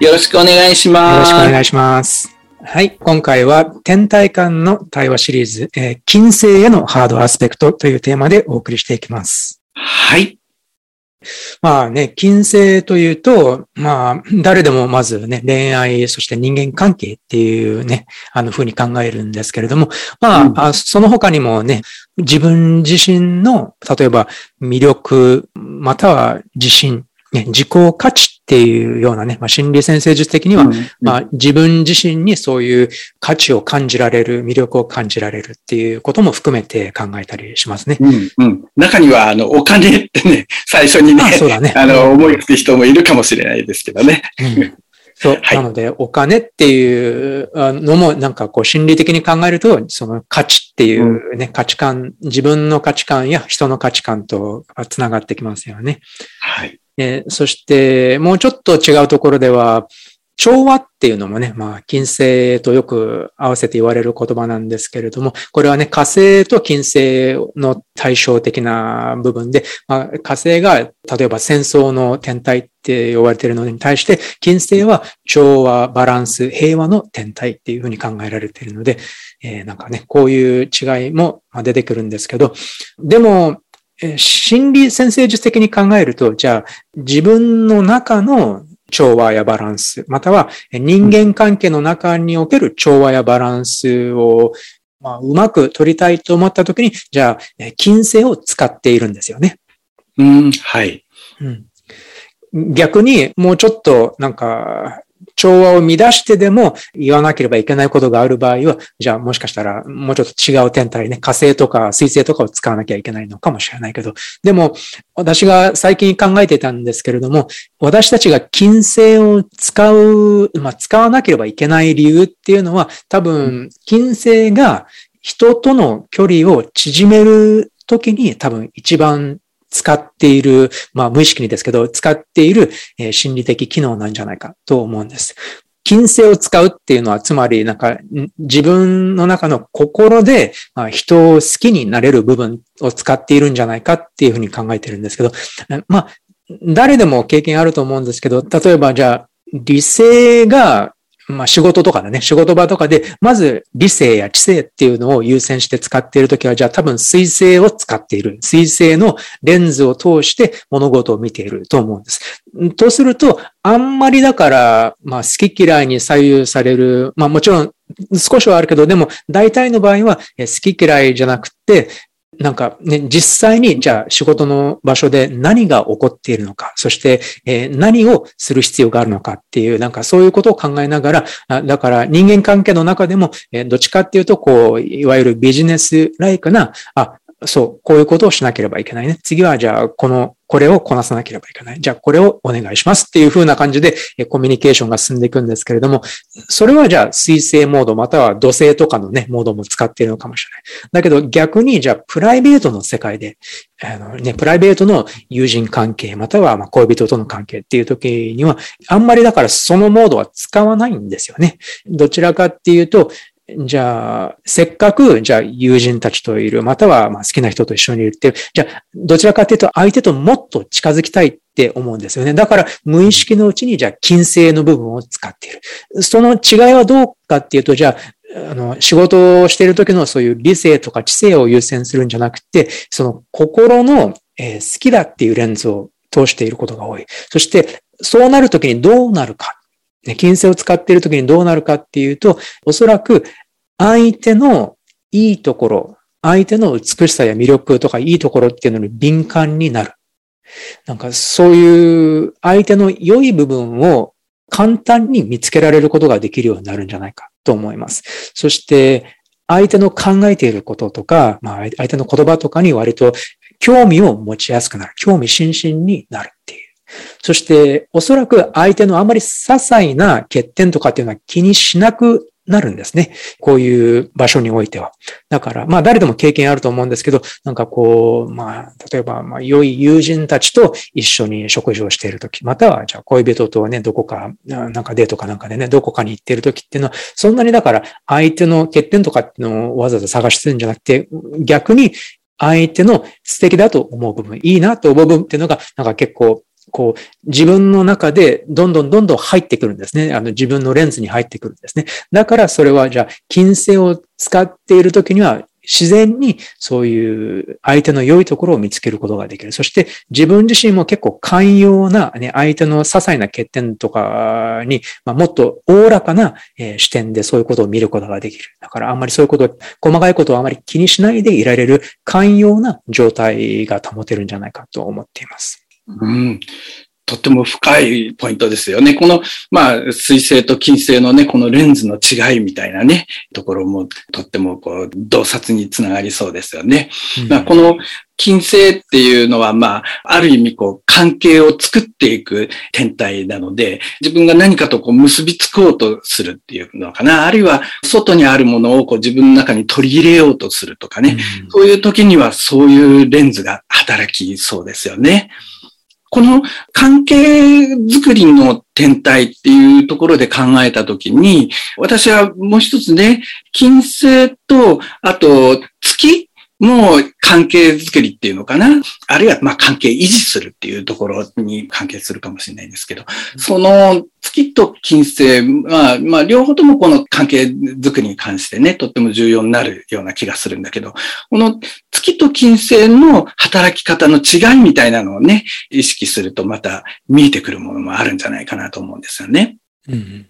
よろしくお願いしますよろしくお願いしますはい。今回は、天体間の対話シリーズ、えー、金星へのハードアスペクトというテーマでお送りしていきます。はい。まあね、金星というと、まあ、誰でもまずね、恋愛、そして人間関係っていうね、あの風に考えるんですけれども、まあ、うん、その他にもね、自分自身の、例えば魅力、または自信、ね、自己価値っていうようなね、まあ、心理先生術的には、うんうん、まあ、自分自身にそういう価値を感じられる、魅力を感じられるっていうことも含めて考えたりしますね。うんうん、中には、あの、お金ってね、最初にね、あそうだね あの、思いつく人もいるかもしれないですけどね。うんそう。はい、なので、お金っていうのも、なんかこう、心理的に考えると、その価値っていうね、うん、価値観、自分の価値観や人の価値観と繋がってきますよね。はい。えそして、もうちょっと違うところでは、調和っていうのもね、まあ、金星とよく合わせて言われる言葉なんですけれども、これはね、火星と金星の対照的な部分で、まあ、火星が例えば戦争の天体って呼ばれているのに対して、金星は調和、バランス、平和の天体っていうふうに考えられているので、えー、なんかね、こういう違いも出てくるんですけど、でも、心理先生術的に考えると、じゃあ自分の中の調和やバランス、または人間関係の中における調和やバランスを、まあ、うまく取りたいと思ったときに、じゃあ、金星を使っているんですよね。うん、はい。うん、逆に、もうちょっと、なんか、調和を乱してでも言わなければいけないことがある場合は、じゃあもしかしたらもうちょっと違う天体ね、火星とか水星とかを使わなきゃいけないのかもしれないけど、でも私が最近考えてたんですけれども、私たちが金星を使う、まあ使わなければいけない理由っていうのは多分金星が人との距離を縮めるときに多分一番使っている、まあ無意識にですけど、使っている、え心理的機能なんじゃないかと思うんです。金星を使うっていうのは、つまり、なんか、自分の中の心で、あ、人を好きになれる部分を使っているんじゃないかっていうふうに考えてるんですけど、まあ、誰でも経験あると思うんですけど、例えばじゃあ、理性がまあ仕事とかでね、仕事場とかで、まず理性や知性っていうのを優先して使っているときは、じゃあ多分水星を使っている。水星のレンズを通して物事を見ていると思うんです。とすると、あんまりだから、まあ好き嫌いに左右される、まあもちろん少しはあるけど、でも大体の場合は好き嫌いじゃなくて、なんかね、実際にじゃあ仕事の場所で何が起こっているのか、そして、え、何をする必要があるのかっていう、なんかそういうことを考えながら、あだから人間関係の中でも、え、どっちかっていうと、こう、いわゆるビジネスライクな、あ、そう、こういうことをしなければいけないね。次はじゃあ、このこれをこなさなければいけない。じゃあこれをお願いしますっていう風な感じでコミュニケーションが進んでいくんですけれども、それはじゃあ水星モードまたは土星とかのね、モードも使っているのかもしれない。だけど逆にじゃあプライベートの世界で、あのね、プライベートの友人関係またはま恋人との関係っていう時には、あんまりだからそのモードは使わないんですよね。どちらかっていうと、じゃあ、せっかく、じゃあ友人たちといる、またはま好きな人と一緒にいるって、じゃあ、どちらかというと相手ともっと近づきたいって思うんですよね。だから、無意識のうちに、じゃあ、金星の部分を使っている。その違いはどうかっていうと、じゃあ、あの、仕事をしている時のそういう理性とか知性を優先するんじゃなくて、その心の、え、好きだっていうレンズを通していることが多い。そして、そうなるときにどうなるか。ね、金星を使っているときにどうなるかっていうと、おそらく相手のいいところ、相手の美しさや魅力とかいいところっていうのに敏感になる。なんかそういう相手の良い部分を簡単に見つけられることができるようになるんじゃないかと思います。そして相手の考えていることとか、まあ相手の言葉とかに割と興味を持ちやすくなる。興味津々になる。そして、おそらく相手のあまり些細な欠点とかっていうのは気にしなくなるんですね。こういう場所においては。だから、まあ誰でも経験あると思うんですけど、なんかこう、まあ、例えば、まあ良い友人たちと一緒に食事をしているとき、または、じゃあ恋人とね、どこか、なんかデートかなんかでね、どこかに行っているときっていうのは、そんなにだから相手の欠点とかっていうのをわざわざ探してるんじゃなくて、逆に相手の素敵だと思う部分、いいなと思う部分っていうのが、なんか結構こう、自分の中でどんどんどんどん入ってくるんですね。あの、自分のレンズに入ってくるんですね。だからそれは、じゃあ、金星を使っているときには、自然にそういう相手の良いところを見つけることができる。そして自分自身も結構寛容な、ね、相手の些細な欠点とかに、まあ、もっとおおらかな、えー、視点でそういうことを見ることができる。だからあんまりそういうこと、細かいことをあまり気にしないでいられる寛容な状態が保てるんじゃないかと思っています。うん。とっても深いポイントですよね。この、まあ、水星と金星のね、このレンズの違いみたいなね、ところもとってもこう、洞察につながりそうですよね。うん、まあ、この金星っていうのは、まあ、ある意味こう、関係を作っていく天体なので、自分が何かとこう、結びつこうとするっていうのかな。あるいは、外にあるものをこう、自分の中に取り入れようとするとかね。うん、そういう時には、そういうレンズが働きそうですよね。この関係づくりの天体っていうところで考えたときに、私はもう一つね、金星と、あと月もう関係づくりっていうのかな？あるいは、まあ関係維持するっていうところに関係するかもしれないんですけど、その月と金星は、まあ両方ともこの関係づくりに関してね、とっても重要になるような気がするんだけど、この月と金星の働き方の違いみたいなのをね、意識するとまた見えてくるものもあるんじゃないかなと思うんですよね。うん。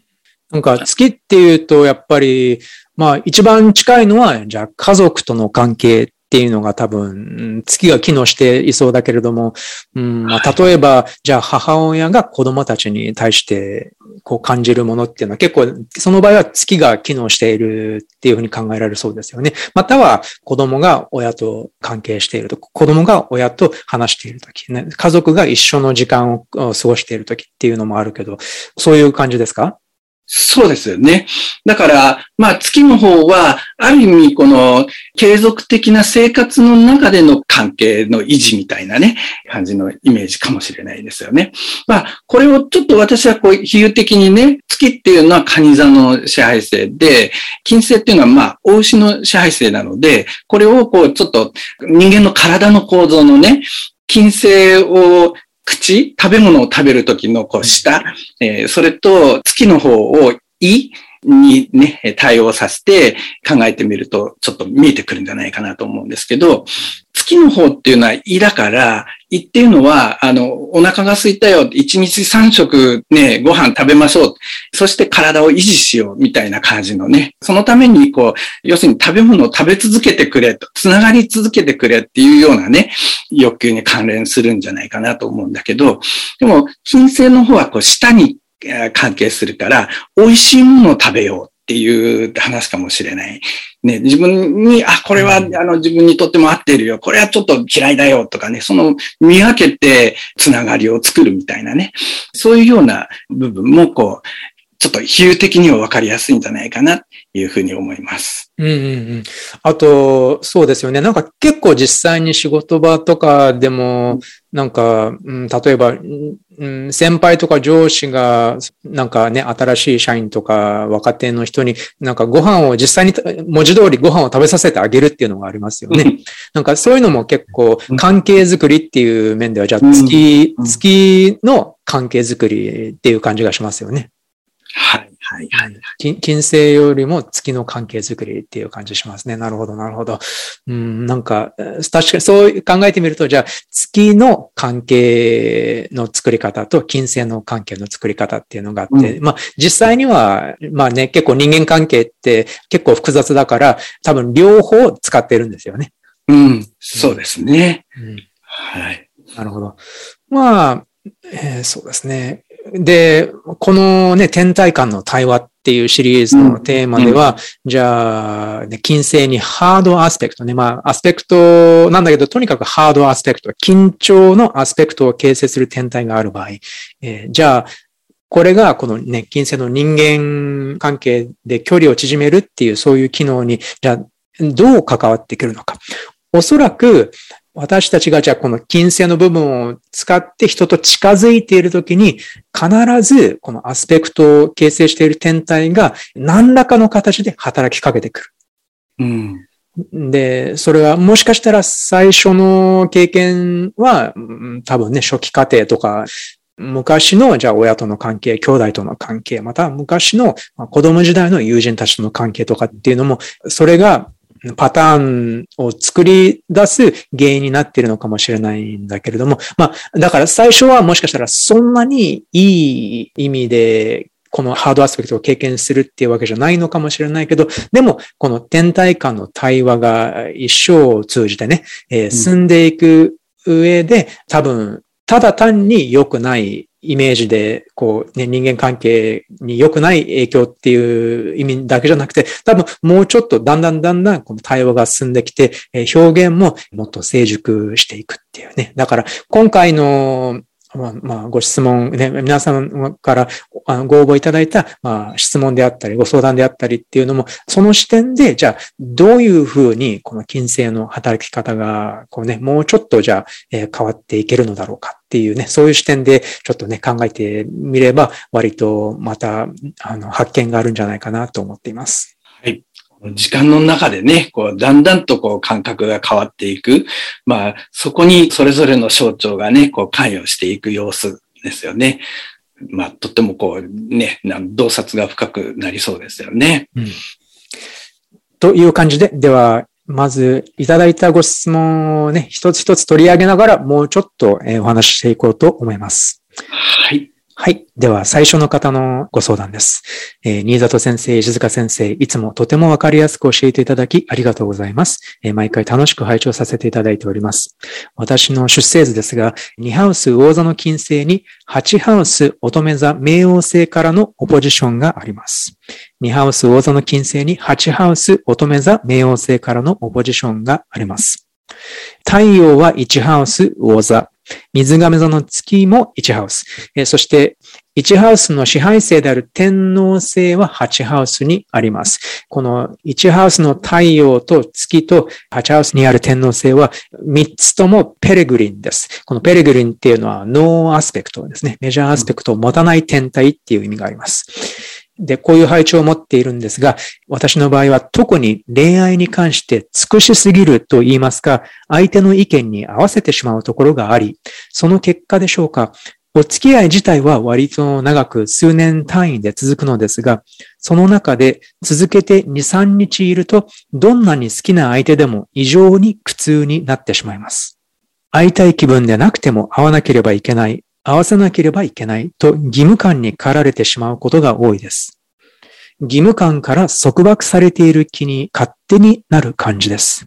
なんか月っていうと、やっぱり、まあ一番近いのは、じゃあ家族との関係っていうのが多分、月が機能していそうだけれども、うんまあ、例えば、じゃあ母親が子供たちに対してこう感じるものっていうのは結構、その場合は月が機能しているっていうふうに考えられるそうですよね。または子供が親と関係していると、子供が親と話しているとき、ね、家族が一緒の時間を過ごしているときっていうのもあるけど、そういう感じですか？そうですよね。だから、まあ月の方は、ある意味この継続的な生活の中での関係の維持みたいなね、感じのイメージかもしれないですよね。まあ、これをちょっと私はこう比喩的にね、月っていうのは蟹座の支配性で、金星っていうのはまあ、大牛の支配性なので、これをこうちょっと人間の体の構造のね、金星を口、食べ物を食べるときのこう舌、えー、それと月の方を胃にね、対応させて考えてみるとちょっと見えてくるんじゃないかなと思うんですけど、月の方っていうのは胃だから、胃っていうのは、あの、お腹が空いたよ。一日三食ね、ご飯食べましょう。そして体を維持しよう。みたいな感じのね。そのために、こう、要するに食べ物を食べ続けてくれと、つながり続けてくれっていうようなね、欲求に関連するんじゃないかなと思うんだけど、でも、金星の方はこう、舌に関係するから、美味しいものを食べようっていう話かもしれない。ね、自分に、あ、これは、あの、自分にとっても合ってるよ。これはちょっと嫌いだよとかね、その見分けてつながりを作るみたいなね。そういうような部分も、こう、ちょっと比喩的には分かりやすいんじゃないかな、というふうに思います。うんうんうん。あと、そうですよね。なんか結構実際に仕事場とかでも、なんか、うん、例えば、うん、先輩とか上司が、なんかね、新しい社員とか若手の人に、なんかご飯を実際に、文字通りご飯を食べさせてあげるっていうのがありますよね。なんかそういうのも結構関係づくりっていう面では、じゃあ月、月の関係づくりっていう感じがしますよね。はい。はい、はい。金星よりも月の関係づくりっていう感じしますね。なるほど、なるほど。うん、なんか、確かにそう考えてみると、じゃあ、月の関係の作り方と金星の関係の作り方っていうのがあって、うん、まあ、実際には、まあね、結構人間関係って結構複雑だから、多分両方使ってるんですよね。うん、そうですね。うん、はい。なるほど。まあ、えー、そうですね。で、このね、天体間の対話っっていうシリーズのテーマでは、うん、じゃあ、ね、金星にハードアスペクトね。まあ、アスペクトなんだけど、とにかくハードアスペクト、緊張のアスペクトを形成する天体がある場合、えー、じゃあ、これがこのね、金星の人間関係で距離を縮めるっていうそういう機能に、じゃあ、どう関わってくるのか。おそらく、私たちがじゃあこの金星の部分を使って人と近づいているときに、必ずこのアスペクトを形成している天体が何らかの形で働きかけてくる。うん、で、それはもしかしたら最初の経験は多分ね、初期過程とか、昔の、じゃあ親との関係、兄弟との関係、また昔の子供時代の友人たちとの関係とかっていうのも、それがパターンを作り出す原因になっているのかもしれないんだけれども、まあ、だから最初はもしかしたらそんなにいい意味でこのハードアスペクトを経験するっていうわけじゃないのかもしれないけど、でも、この天体間の対話が一生を通じてね、えー、進んでいく上で、多分、ただ単に良くないイメージで、こうね、人間関係に良くない影響っていう意味だけじゃなくて、多分もうちょっとだんだんだんだんこの対話が進んできて、表現ももっと成熟していくっていうね。だから今回のまあ、まあ、ご質問ね、皆様からご応募いただいた、まあ、質問であったり、ご相談であったりっていうのも、その視点で、じゃあ、どういうふうに、この金星の働き方が、こうね、もうちょっとじゃあ、えー、変わっていけるのだろうかっていうね、そういう視点で、ちょっとね、考えてみれば、割とまた、あの、発見があるんじゃないかなと思っています。はい時間の中でね、こう、だんだんとこう感覚が変わっていく。まあ、そこにそれぞれの象徴がね、こう関与していく様子ですよね。まあ、とってもこう、ね、洞察が深くなりそうですよね。うん、という感じで、では、まずいただいたご質問をね、一つ一つ取り上げながら、もうちょっとお話ししていこうと思います。はい。はい。では、最初の方のご相談です。えー、新里先生、石塚先生、いつもとてもわかりやすく教えていただき、ありがとうございます。えー、毎回楽しく拝聴させていただいております。私の出生図ですが、2ハウス魚座の金星に、8ハウス乙女座冥王星からのオポジションがあります。2ハウス魚座の金星に、8ハウス乙女座冥王星からのオポジションがあります。太陽は1ハウス魚座、水亀座の月も1ハウス。えそして、1ハウスの支配星である天王星は8ハウスにあります。この1ハウスの太陽と月と8ハウスにある天王星は3つともペレグリンです。このペレグリンっていうのはノーアスペクトですね。メジャーアスペクトを持たない天体っていう意味があります。で、こういう配置を持っているんですが、私の場合は特に恋愛に関して尽くしすぎると言いますか、相手の意見に合わせてしまうところがあり、その結果でしょうか、お付き合い自体は割と長く数年単位で続くのですが、その中で続けて2、3日いると、どんなに好きな相手でも異常に苦痛になってしまいます。会いたい気分でなくても会わなければいけない合わせなければいけないと義務感に駆られてしまうことが多いです。義務感から束縛されている気に勝手になる感じです。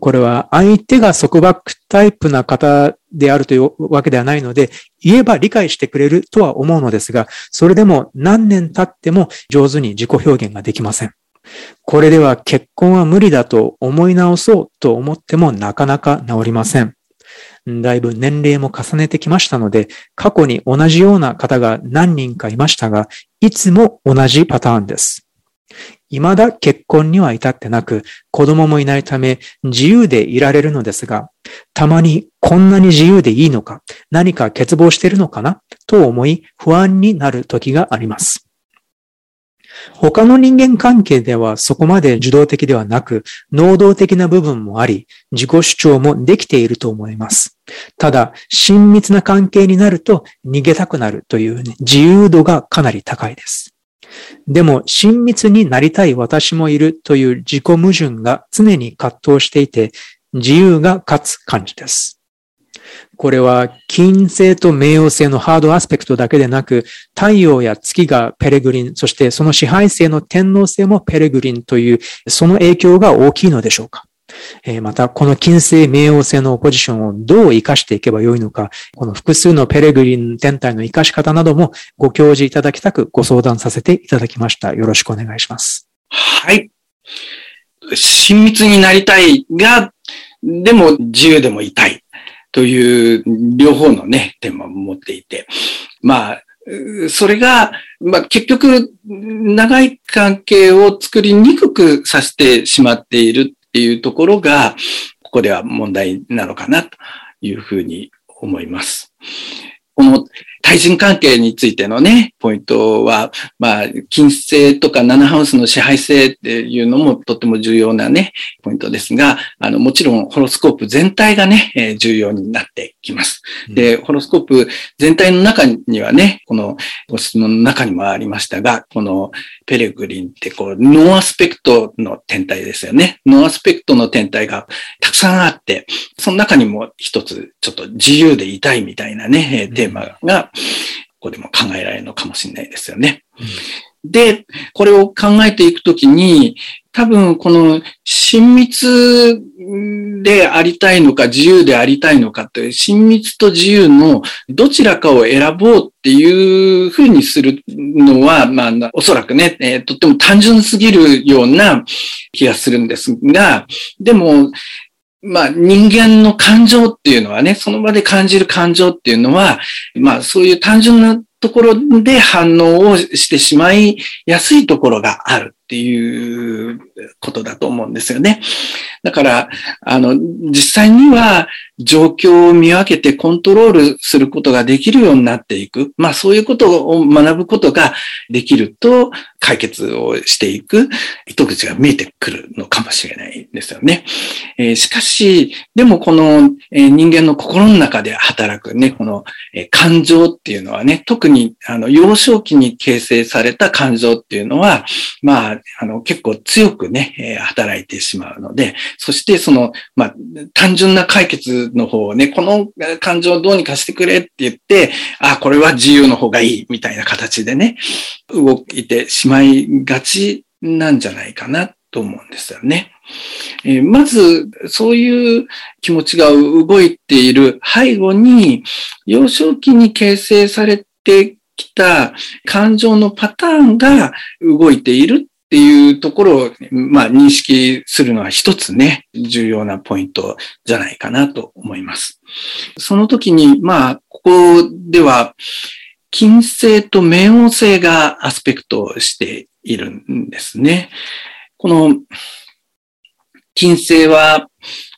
これは相手が束縛タイプな方であるというわけではないので、言えば理解してくれるとは思うのですが、それでも何年経っても上手に自己表現ができません。これでは結婚は無理だと思い直そうと思ってもなかなか治りません。だいぶ年齢も重ねてきましたので、過去に同じような方が何人かいましたが、いつも同じパターンです。未だ結婚には至ってなく、子供もいないため自由でいられるのですが、たまにこんなに自由でいいのか、何か欠乏しているのかなと思い不安になる時があります。他の人間関係ではそこまで受動的ではなく、能動的な部分もあり、自己主張もできていると思います。ただ、親密な関係になると逃げたくなるという、ね、自由度がかなり高いです。でも、親密になりたい私もいるという自己矛盾が常に葛藤していて、自由が勝つ感じです。これは金星と冥王星のハードアスペクトだけでなく、太陽や月がペレグリン、そしてその支配星の天皇星もペレグリンという、その影響が大きいのでしょうか。えまた、この金星冥王星のポジションをどう活かしていけばよいのか、この複数のペレグリン天体の活かし方などもご教示いただきたくご相談させていただきました。よろしくお願いします。はい。親密になりたいが、でも自由でもいたいという両方のね、テーマを持っていて、まあ、それが、まあ、結局、長い関係を作りにくくさせてしまっているっていうところが、ここでは問題なのかなというふうに思います。この対人関係についてのね、ポイントは、まあ、金星とか七ハウスの支配星っていうのもとっても重要なね、ポイントですが、あの、もちろんホロスコープ全体がね、えー、重要になってきます。で、ホロスコープ全体の中にはね、このご質問の中にもありましたが、このペレグリンってこう、ノーアスペクトの天体ですよね。ノーアスペクトの天体がたくさんあって、その中にも一つちょっと自由でいたいみたいなね、テーマがここでも考えられるのかもしれないですよね。うん、で、これを考えていくときに、多分この親密でありたいのか自由でありたいのかという親密と自由のどちらかを選ぼうっていうふうにするのは、まあ、おそらくね、えー、とっても単純すぎるような気がするんですが、でも、まあ人間の感情っていうのはね、その場で感じる感情っていうのは、まあそういう単純なところで反応をしてしまいやすいところがある。っていうことだと思うんですよね。だから、あの、実際には状況を見分けてコントロールすることができるようになっていく。まあそういうことを学ぶことができると解決をしていく糸口が見えてくるのかもしれないですよね。えー、しかし、でもこの、えー、人間の心の中で働くね、この、えー、感情っていうのはね、特にあの幼少期に形成された感情っていうのは、まあ、あの結構強くね、え働いてしまうので、そしてその、まあ、単純な解決の方をね、この感情をどうにかしてくれって言って、あ、これは自由の方がいいみたいな形でね、動いてしまいがちなんじゃないかなと思うんですよね。えー、まず、そういう気持ちが動いている背後に、幼少期に形成されてきた感情のパターンが動いているっていうところを、まあ、認識するのは一つね、重要なポイントじゃないかなと思います。その時に、まあ、ここでは、金星と冥王星がアスペクトしているんですね。この、金星は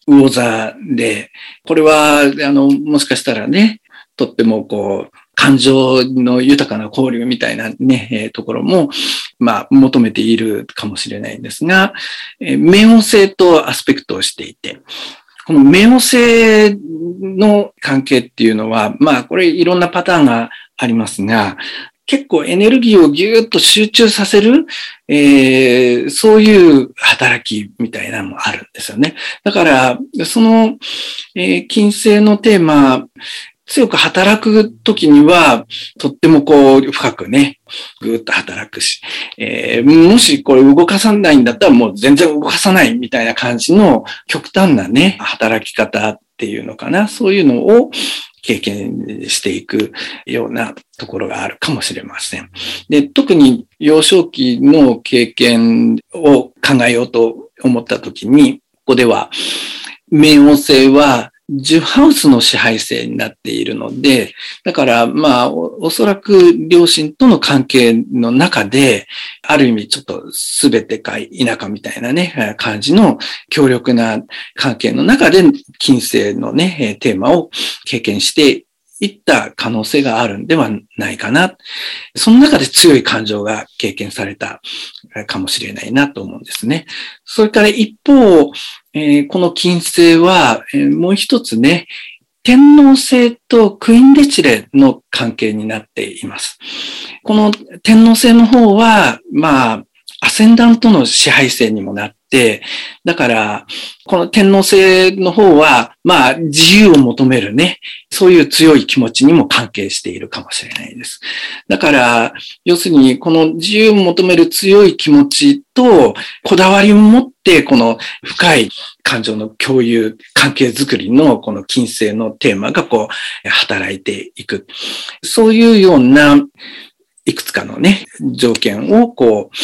魚座で、これは、あの、もしかしたらね、とってもこう、感情の豊かな交流みたいなね、えー、ところも、まあ、求めているかもしれないんですが、えー、冥王星とアスペクトをしていて、この冥王星の関係っていうのは、まあ、これいろんなパターンがありますが、結構エネルギーをぎゅーっと集中させる、えー、そういう働きみたいなのもあるんですよね。だから、その、えー、金星のテーマ、強く働くときには、とってもこう、深くね、ぐーっと働くし、えー、もしこれ動かさないんだったらもう全然動かさないみたいな感じの極端なね、働き方っていうのかな、そういうのを経験していくようなところがあるかもしれません。で、特に幼少期の経験を考えようと思ったときに、ここでは、冥王星は10ハウスの支配性になっているので、だからまあお、そらく両親との関係の中で、ある意味ちょっと全てか田舎みたいなね、感じの強力な関係の中で、金星のね、テーマを経験していった可能性があるんではないかな。その中で強い感情が経験されたかもしれないなと思うんですね。それから一方、えー、この金星は、えー、もう一つね、天皇星とクイーンレチレの関係になっています。この天皇星の方は、まあ、アセンダントの支配性にもなっ、だから、この天皇制の方は、まあ、自由を求めるね、そういう強い気持ちにも関係しているかもしれないです。だから、要するに、この自由を求める強い気持ちと、こだわりを持って、この深い感情の共有、関係づくりのこの金星のテーマがこう、働いていく。そういうような、いくつかのね、条件をこう、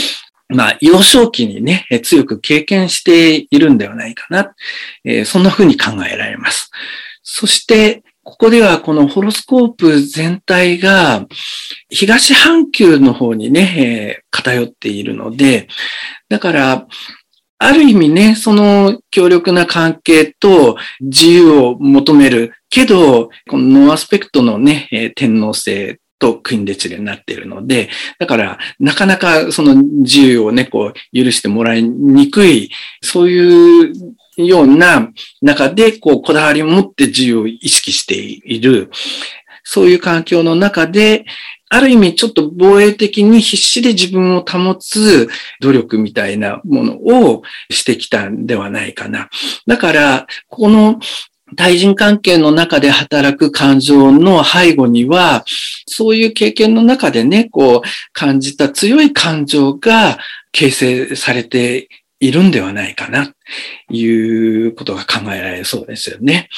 まあ、幼少期にね、強く経験しているんではないかな。えー、そんな風に考えられます。そして、ここではこのホロスコープ全体が東半球の方にね、えー、偏っているので、だから、ある意味ね、その強力な関係と自由を求めるけど、このノーアスペクトのね、天王星とクインデチレになっているので、だから、なかなかその自由をね、こう、許してもらいにくい、そういうような中で、こう、こだわりを持って自由を意識している、そういう環境の中で、ある意味ちょっと防衛的に必死で自分を保つ努力みたいなものをしてきたんではないかな。だから、この対人関係の中で働く感情の背後には、そういう経験の中でね、こう感じた強い感情が形成されているんではないかな、いうことが考えられそうですよね。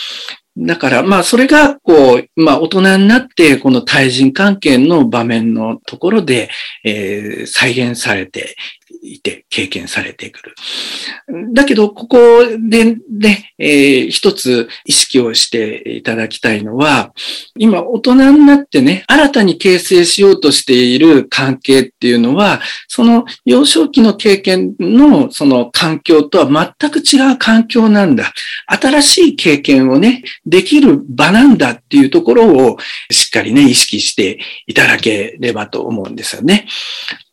だから、まあ、それが、こう、まあ、大人になって、この対人関係の場面のところで、えー、再現されていて経験されてくる。だけど、ここでね、えー、一つ意識をしていただきたいのは、今大人になってね、新たに形成しようとしている関係っていうのは、その幼少期の経験のその環境とは全く違う環境なんだ。新しい経験をね、できる場なんだっていうところをしっかりね、意識していただければと思うんですよね。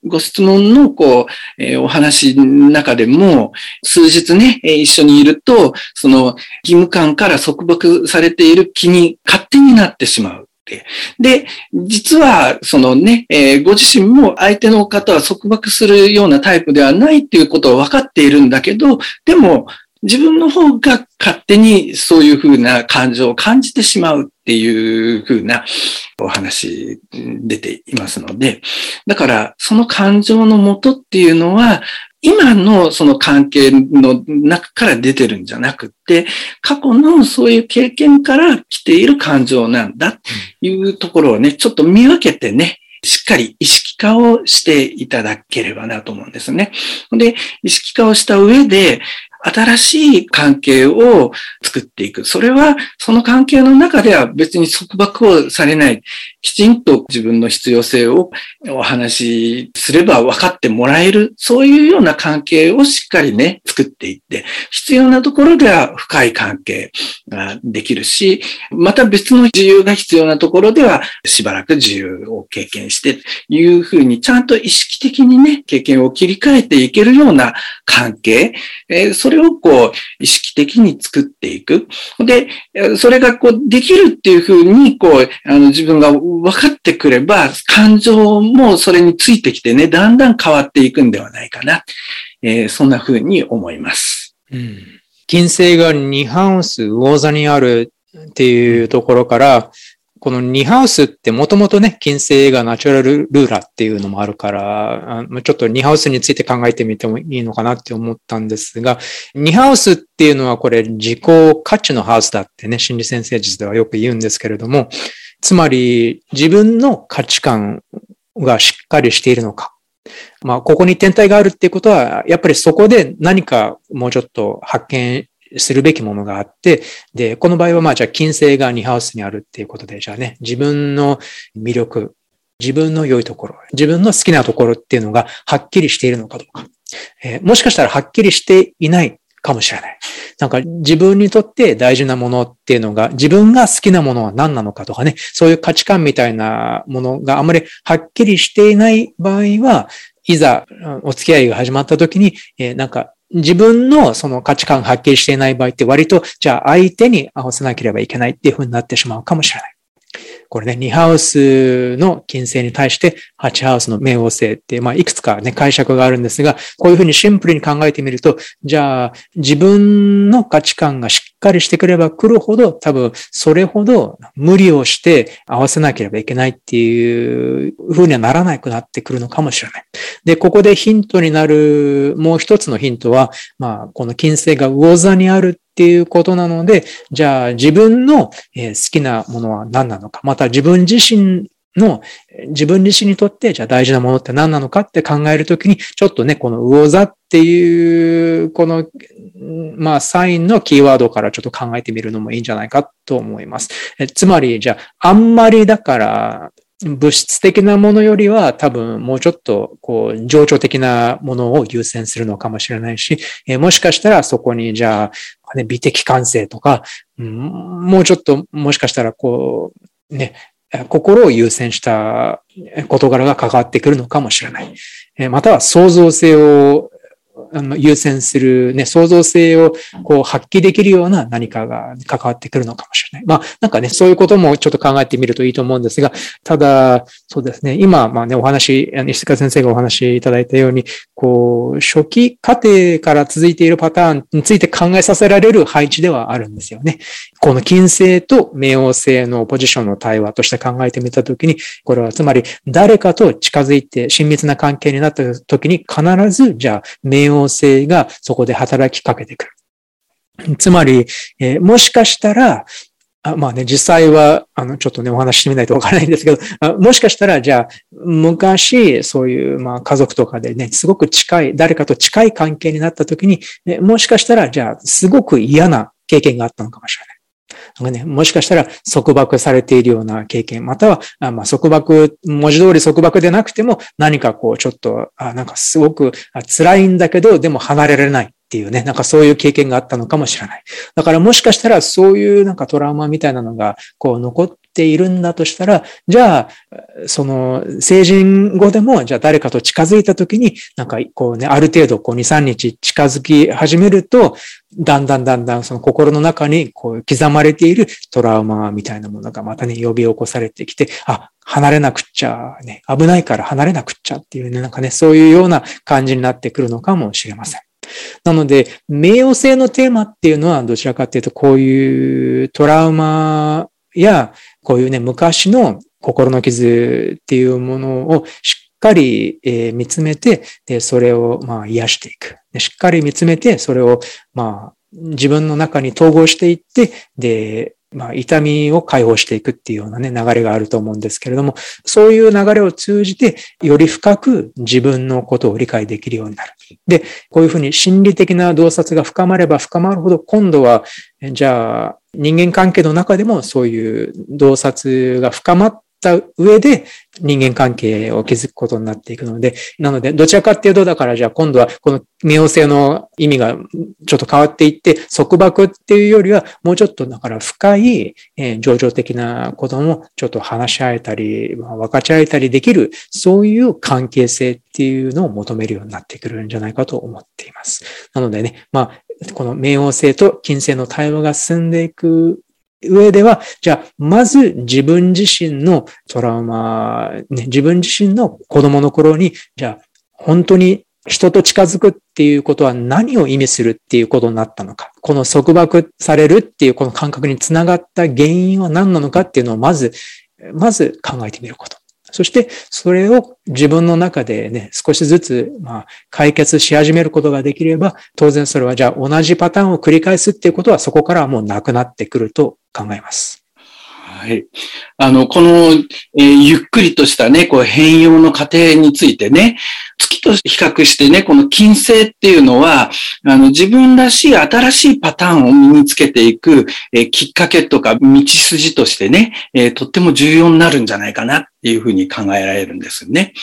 ご質問の、こう、えー、お話の中でも、数日ね、一緒にいると、その義務感から束縛されている気に勝手になってしまう。で、実は、そのね、えー、ご自身も相手の方は束縛するようなタイプではないっていうことは分かっているんだけど、でも、自分の方が勝手にそういうふうな感情を感じてしまうっていうふうなお話出ていますので、だからその感情のもとっていうのは、今のその関係の中から出てるんじゃなくて、過去のそういう経験から来ている感情なんだっていうところをね、ちょっと見分けてね、しっかり意識化をしていただければなと思うんですね。で、意識化をした上で、新しい関係を作っていく。それは、その関係の中では別に束縛をされない。きちんと自分の必要性をお話しすれば分かってもらえる。そういうような関係をしっかりね、作っていって、必要なところでは深い関係ができるし、また別の自由が必要なところではしばらく自由を経験して、いうふうにちゃんと意識的にね、経験を切り替えていけるような関係、えーそれをこう、意識的に作っていく。で、それがこう、できるっていうふうに、こう、あの、自分が分かってくれば、感情もそれについてきてね、だんだん変わっていくんではないかな。えー、そんなふうに思います。うん。金星が2ハウス魚座にあるっていうところから、この2ハウスってもともとね、金星がナチュラルルーラーっていうのもあるから、ちょっと2ハウスについて考えてみてもいいのかなって思ったんですが、2ハウスっていうのはこれ自己価値のハウスだってね、心理先生術ではよく言うんですけれども、つまり自分の価値観がしっかりしているのか。まあ、ここに天体があるっていうことは、やっぱりそこで何かもうちょっと発見するべきものがあって、で、この場合はまあじゃあ金星が2ハウスにあるっていうことで、じゃあね、自分の魅力、自分の良いところ、自分の好きなところっていうのがはっきりしているのかどうか。えー、もしかしたらはっきりしていないかもしれない。なんか自分にとって大事なものっていうのが、自分が好きなものは何なのかとかね、そういう価値観みたいなものがあまりはっきりしていない場合は、いざお付き合いが始まった時に、えー、なんか自分のその価値観がはっきりしていない場合って割と、じゃあ相手に合わせなければいけないっていうふうになってしまうかもしれない。これね、2ハウスの金星に対して8ハウスの冥王星って、まあ、いくつかね、解釈があるんですが、こういうふうにシンプルに考えてみると、じゃあ、自分の価値観がしっかりしてくれば来るほど、多分、それほど無理をして合わせなければいけないっていうふうにはならなくなってくるのかもしれない。で、ここでヒントになる、もう一つのヒントは、まあ、この金星が魚座にあるっていうことなので、じゃあ自分の好きなものは何なのか、また自分自身の自分自身にとってじゃあ大事なものって何なのかって考えるときに、ちょっとね、この魚座っていう、この、まあ、サインのキーワードからちょっと考えてみるのもいいんじゃないかと思います。えつまり、じゃあ、あんまりだから、物質的なものよりは多分もうちょっとこう情緒的なものを優先するのかもしれないし、えもしかしたらそこにじゃあ、ね、美的感性とか、うん、もうちょっともしかしたらこう、ね、心を優先した事柄が関わってくるのかもしれない。または創造性を優先するね、創造性をこう発揮できるような何かが関わってくるのかもしれない。まあ、なんかね、そういうこともちょっと考えてみるといいと思うんですが、ただ、そうですね、今、まあね、お話、石塚先生がお話しいただいたように、こう、初期過程から続いているパターンについて考えさせられる配置ではあるんですよね。この金星と冥王星のポジションの対話として考えてみたときに、これはつまり誰かと近づいて親密な関係になったときに必ず、じゃあ、冥王能性がそこで働きかけてくる。つまり、えー、もしかしたら、あまあね、実際は、あの、ちょっとね、お話してみないとわからないんですけど、あもしかしたら、じゃあ、昔、そういう、まあ、家族とかでね、すごく近い、誰かと近い関係になった時に、ね、もしかしたら、じゃあ、すごく嫌な経験があったのかもしれない。なんかね、もしかしたら束縛されているような経験、または、あまあ、束縛、文字通り束縛でなくても、何かこう、ちょっと、あなんかすごく辛いんだけど、でも離れられない。っていうね、なんかそういう経験があったのかもしれない。だからもしかしたらそういうなんかトラウマみたいなのがこう残っているんだとしたら、じゃあ、その成人後でも、じゃあ誰かと近づいた時に、なんかこうね、ある程度こう2、3日近づき始めると、だんだんだんだんその心の中にこう刻まれているトラウマみたいなものがまたね、呼び起こされてきて、あ、離れなくっちゃ、ね、危ないから離れなくっちゃっていうね、なんかね、そういうような感じになってくるのかもしれません。なので、名誉性のテーマっていうのはどちらかっていうと、こういうトラウマや、こういうね、昔の心の傷っていうものをしっかり、え見つめて、で、それをまあ癒していく。しっかり見つめて、それをまあ自分の中に統合していって、で、まあ、痛みを解放していくっていうようなね、流れがあると思うんですけれども、そういう流れを通じて、より深く自分のことを理解できるようになる。で、こういうふうに心理的な洞察が深まれば深まるほど、今度は、じゃあ、人間関係の中でもそういう洞察が深まった上で人間関係を築くことになっていくので、なので、どちらかっていうと、だからじゃあ今度はこの冥王星の意味がちょっと変わっていって、束縛っていうよりは、もうちょっとだから深い、えー、情緒的なこともちょっと話し合えたり、まあ、分かち合えたりできる、そういう関係性っていうのを求めるようになってくるんじゃないかと思っています。なのでね、まあ、この冥王星と金星の対話が進んでいく上では、じゃあ、まず自分自身のトラウマ、ね、自分自身の子供の頃に、じゃあ、本当に人と近づくっていうことは何を意味するっていうことになったのか。この束縛されるっていうこの感覚につながった原因は何なのかっていうのをまず、まず考えてみること。そして、それを自分の中でね、少しずつ、まあ、解決し始めることができれば、当然それはじゃあ同じパターンを繰り返すっていうことはそこからはもうなくなってくると考えます。はい。あの、この、えー、ゆっくりとしたね、こう変容の過程についてね、月と比較してね、この金星っていうのは、あの、自分らしい新しいパターンを身につけていく、えー、きっかけとか道筋としてね、えー、とっても重要になるんじゃないかないうふうに考えられるんですよね。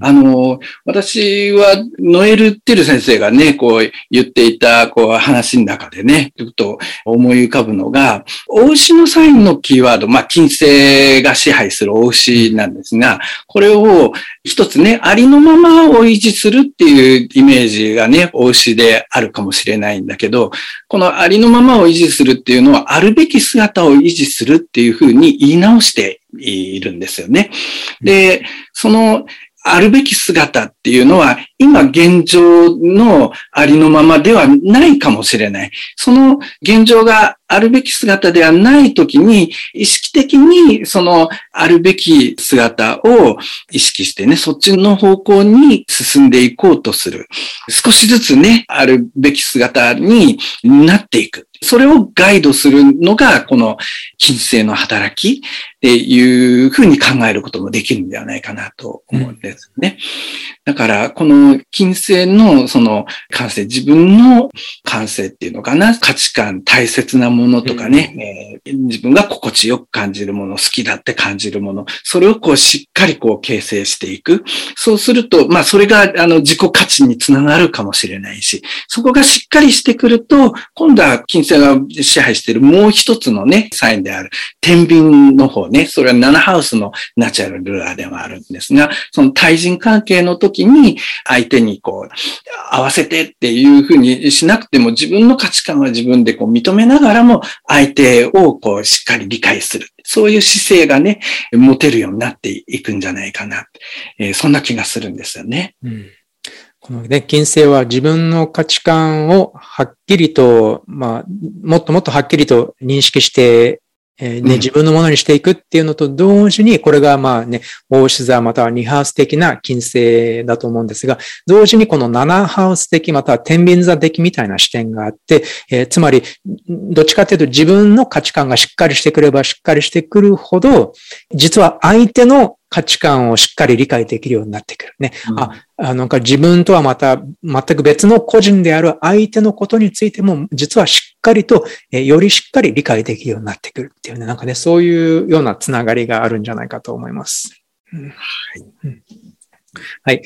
うん、あの、私は、ノエル・テル先生がね、こう言っていた、こう話の中でね、ちょっと思い浮かぶのが、お牛のサインのキーワード、まあ、金星が支配するお牛なんですが、これを一つね、ありのままを維持するっていうイメージがね、お牛であるかもしれないんだけど、このありのままを維持するっていうのは、あるべき姿を維持するっていうふうに言い直しているんですよね。で、そのあるべき姿っていうのは、今現状のありのままではないかもしれない。その現状があるべき姿ではないときに、意識的にそのあるべき姿を意識してね、そっちの方向に進んでいこうとする。少しずつね、あるべき姿になっていく。それをガイドするのが、この金星の働きっていうふうに考えることもできるんではないかなと思うんですね。うん、だから、この金星のその感性、自分の感性っていうのかな、価値観、大切なものとかね、うん、えー、自分が心地よく感じるもの、好きだって感じるもの、それをこうしっかりこう形成していく。そうすると、まあそれがあの自己価値につながるかもしれないし、そこがしっかりしてくると、今度は金星星が支配しているもう一つのね、サインである、天秤の方ね、それは7ハウスのナチュラルルーラーではあるんですが、その対人関係の時に相手にこう、合わせてっていうふうにしなくても自分の価値観は自分でこう認めながらも相手をこうしっかり理解する。そういう姿勢がね、持てるようになっていくんじゃないかな。えー、そんな気がするんですよね。うんこのね、金星は自分の価値観をはっきりと、まあ、もっともっとはっきりと認識して、えー、ね、自分のものにしていくっていうのと同時に、これがまあね、大志座または2ハウス的な金星だと思うんですが、同時にこの7ハウス的または天秤座的みたいな視点があって、えー、つまり、どっちかっていうと自分の価値観がしっかりしてくればしっかりしてくるほど、実は相手の価値観をしっかり理解できるようになってくるね。うん、あ、あの、自分とはまた全く別の個人である相手のことについても、実はしっかりと、えよりしっかり理解できるようになってくるっていうね、なんかね、そういうようなつながりがあるんじゃないかと思います。うん、はい。うんはい。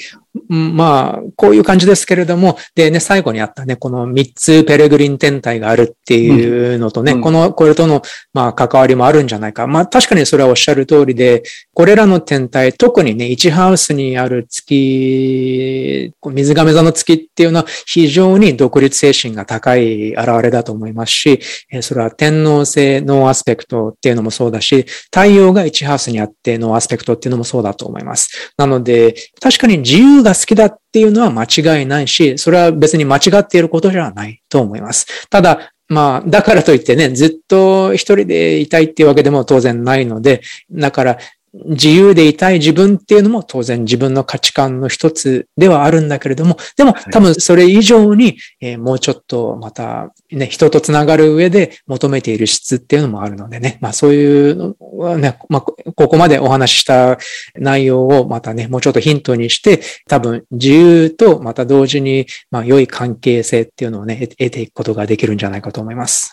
まあ、こういう感じですけれども、でね、最後にあったね、この3つペレグリン天体があるっていうのとね、うん、この、これとの、まあ、関わりもあるんじゃないか。まあ、確かにそれはおっしゃる通りで、これらの天体、特にね、1ハウスにある月、水瓶座の月っていうのは非常に独立精神が高い現れだと思いますし、それは天王星ノーアスペクトっていうのもそうだし、太陽が1ハウスにあってノーアスペクトっていうのもそうだと思います。なので、確かに自由が好きだっていうのは間違いないし、それは別に間違っていることじゃないと思います。ただ、まあ、だからといってね、ずっと一人でいたいっていうわけでも当然ないので、だから自由でいたい自分っていうのも当然自分の価値観の一つではあるんだけれども、でも多分それ以上に、えもうちょっとまたね、人とつながる上で求めている質っていうのもあるのでね、まあそういうのはね、まあここまでお話しした内容をまたね、もうちょっとヒントにして、多分自由とまた同時に、まあ良い関係性っていうのをね、得ていくことができるんじゃないかと思います。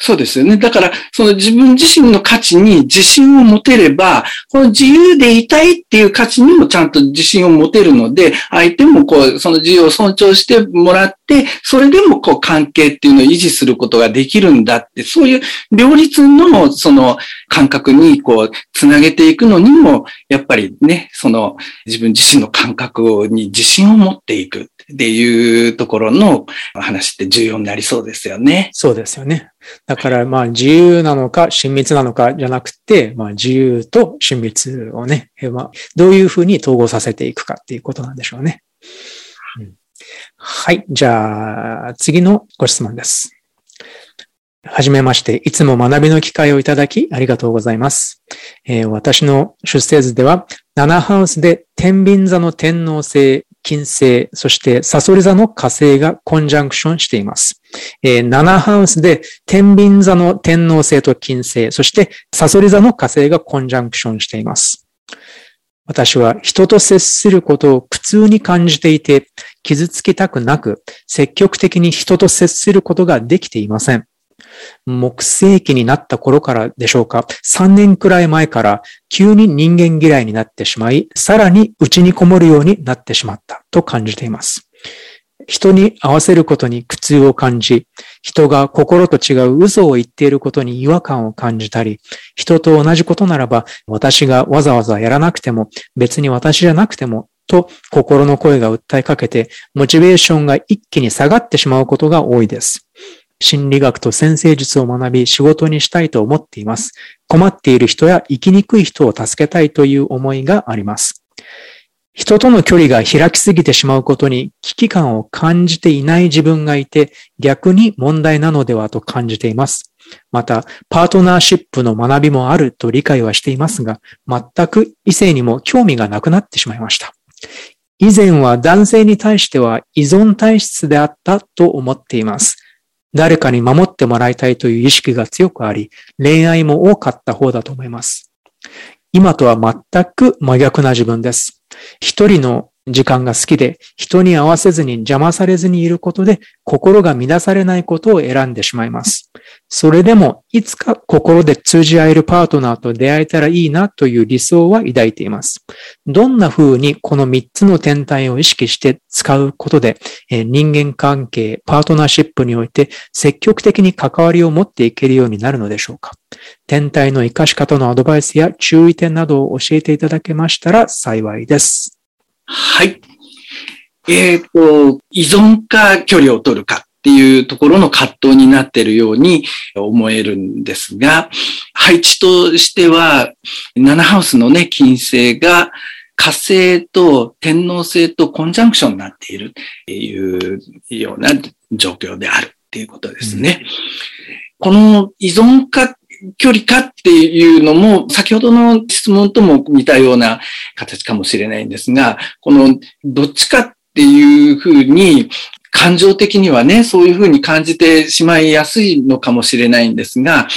そうですよね。だから、その自分自身の価値に自信を持てれば、この自由でいたいっていう価値にもちゃんと自信を持てるので、相手もこう、その自由を尊重してもらって、それでもこう関係っていうのを維持することができるんだって、そういう両立のその感覚にこう、つなげていくのにも、やっぱりね、その自分自身の感覚に自信を持っていくっていうところの話って重要になりそうですよね。そうですよね。だからまあ自由なのか親密なのかじゃなくて、まあ自由と親密をね、まあ、どういうふうに統合させていくかっていうことなんでしょうね。はい。じゃあ次のご質問です。はじめまして、いつも学びの機会をいただきありがとうございます。えー、私の出生図では、7ハウスで天秤座の天皇星、金星、そしてサソリ座の火星がコンジャンクションしています。えー、7ハウスで天秤座の天皇星と金星、そしてサソリ座の火星がコンジャンクションしています。私は人と接することを苦痛に感じていて、傷つきたくなく、積極的に人と接することができていません。木星期になった頃からでしょうか、3年くらい前から急に人間嫌いになってしまい、さらに内にこもるようになってしまったと感じています。人に合わせることに苦痛を感じ、人が心と違う嘘を言っていることに違和感を感じたり、人と同じことならば私がわざわざやらなくても別に私じゃなくてもと心の声が訴えかけて、モチベーションが一気に下がってしまうことが多いです。心理学と先生術を学び仕事にしたいと思っています。困っている人や生きにくい人を助けたいという思いがあります。人との距離が開きすぎてしまうことに危機感を感じていない自分がいて逆に問題なのではと感じています。また、パートナーシップの学びもあると理解はしていますが、全く異性にも興味がなくなってしまいました。以前は男性に対しては依存体質であったと思っています。誰かに守ってもらいたいという意識が強くあり、恋愛も多かった方だと思います。今とは全く真逆な自分です。一人の時間が好きで、人に合わせずに邪魔されずにいることで、心が乱されないことを選んでしまいます。それでも、いつか心で通じ合えるパートナーと出会えたらいいなという理想は抱いています。どんな風にこの3つの天体を意識して使うことで、人間関係、パートナーシップにおいて積極的に関わりを持っていけるようになるのでしょうか。天体の活かし方のアドバイスや注意点などを教えていただけましたら幸いです。はい。えっ、ー、と、依存か距離を取るかっていうところの葛藤になっているように思えるんですが、配置としては、7ハウスのね、金星が火星と天王星とコンジャンクションになっているっていうような状況であるっていうことですね。うん、この依存か距離かっていうのも、先ほどの質問とも似たような形かもしれないんですが、このどっちかっていうふうに、感情的にはね、そういうふうに感じてしまいやすいのかもしれないんですが、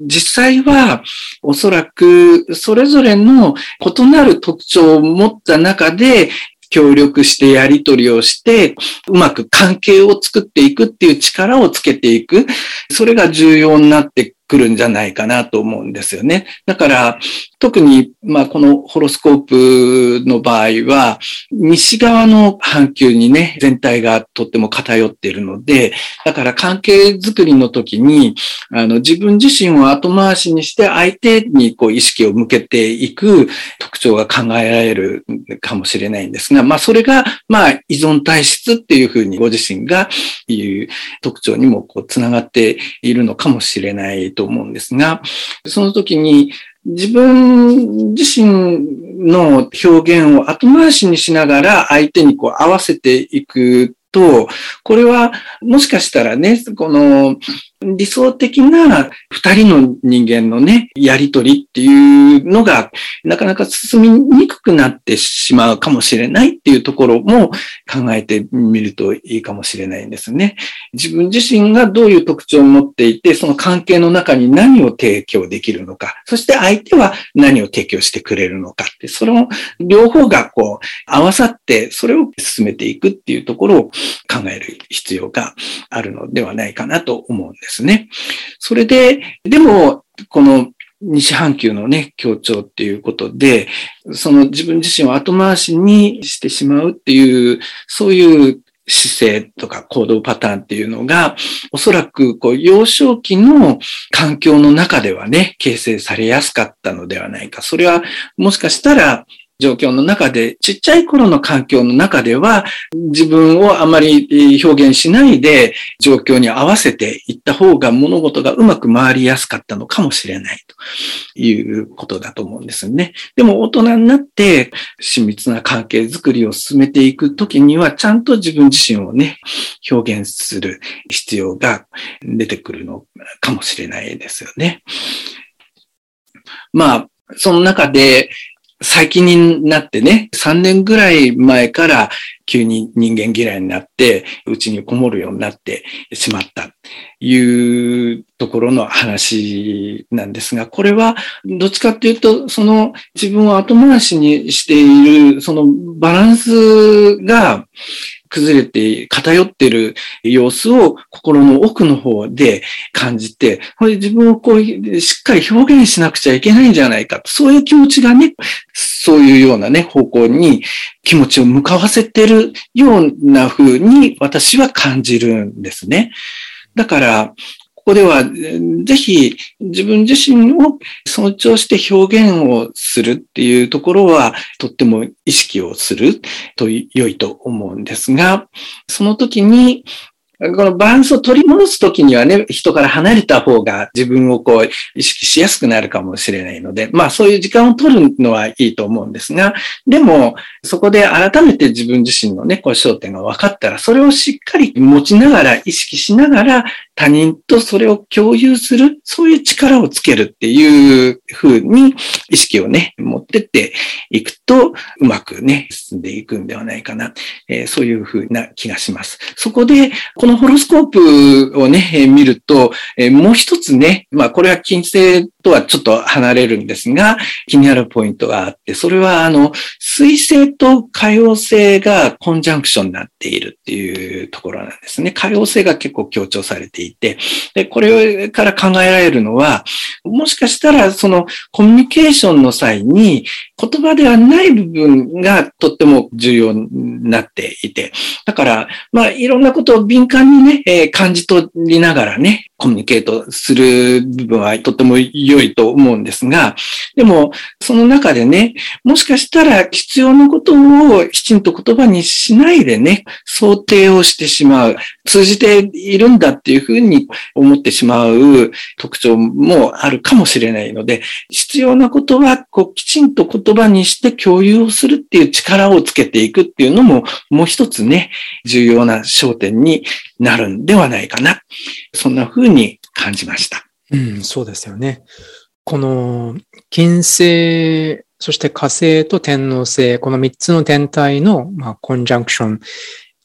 実際はおそらくそれぞれの異なる特徴を持った中で協力してやり取りをして、うまく関係を作っていくっていう力をつけていく。それが重要になってくるんじゃないかなと思うんですよね。だから、特に、まあ、このホロスコープの場合は、西側の半球にね、全体がとっても偏っているので、だから関係づくりの時に、あの、自分自身を後回しにして相手にこう意識を向けていく特徴が考えられるかもしれないんですが、まあ、それが、まあ、依存体質っていうふうにご自身が言う特徴にもこう、つながっているのかもしれないと思うんですが、その時に自分自身の表現を後回しにしながら相手にこう合わせていくと、これはもしかしたらね、この理想的な二人の人間のね、やりとりっていうのがなかなか進みにくくなってしまうかもしれないっていうところも考えてみるといいかもしれないんですね。自分自身がどういう特徴を持っていて、その関係の中に何を提供できるのか、そして相手は何を提供してくれるのかって、その両方がこう合わさってそれを進めていくっていうところを考える必要があるのではないかなと思うんです。ですね。それで、でも、この西半球のね、協調っていうことで、その自分自身を後回しにしてしまうっていう、そういう姿勢とか行動パターンっていうのが、おそらくこう幼少期の環境の中ではね、形成されやすかったのではないか。それはもしかしたら状況の中で、ちっちゃい頃の環境の中では、自分をあまり表現しないで、状況に合わせていった方が物事がうまく回りやすかったのかもしれないということだと思うんですよね。でも大人になって親密な関係づくりを進めていくときには、ちゃんと自分自身をね、表現する必要が出てくるのかもしれないですよね。まあ、その中で、最近になってね、3年ぐらい前から急に人間嫌いになって、うちにこもるようになってしまった。いうところの話なんですが、これはどっちかっていうと、その自分を後回しにしている、そのバランスが崩れて偏っている様子を心の奥の方で感じて、これ自分をこうしっかり表現しなくちゃいけないんじゃないか。そういう気持ちがね、そういうようなね、方向に気持ちを向かわせてるような風に私は感じるんですね。だから、ここでは、ぜひ自分自身を尊重して表現をするっていうところは、とっても意識をすると良いと思うんですが、その時に、このバランスを取り戻すときにはね、人から離れた方が自分をこう意識しやすくなるかもしれないので、まあそういう時間を取るのはいいと思うんですが、でもそこで改めて自分自身のね、こう焦点が分かったら、それをしっかり持ちながら、意識しながら他人とそれを共有する、そういう力をつけるっていうふうに意識をね、持ってっていくと、うまくね、進んでいくんではないかな。えー、そういうふうな気がします。そこで、このホロスコープをねえ、見ると、えー、もう一つね、まあこれは金星とはちょっと離れるんですが、気になるポイントがあって、それはあの、水星と海洋星がコンジャンクションになっているっていうところなんですね。海洋星が結構強調されていて、で、これから考えられるのは、もしかしたらそのコミュニケーションの際に言葉ではない部分がとっても重要になっていて、だから、まあいろんなことを敏感にね、えー、感じ取りながらね、コミュニケートする部分はとても良いと思うんですが、でも、その中でね、もしかしたら必要なことをきちんと言葉にしないでね、想定をしてしまう、通じているんだっていうふうに思ってしまう特徴もあるかもしれないので、必要なことはこうきちんと言葉にして共有をするっていう力をつけていくっていうのも、もう一つね、重要な焦点になるんではないかな。そんな風に感じました。うん、そうですよね。この金星、そして火星と天王星、この三つの天体の、まあ、コンジャンクション。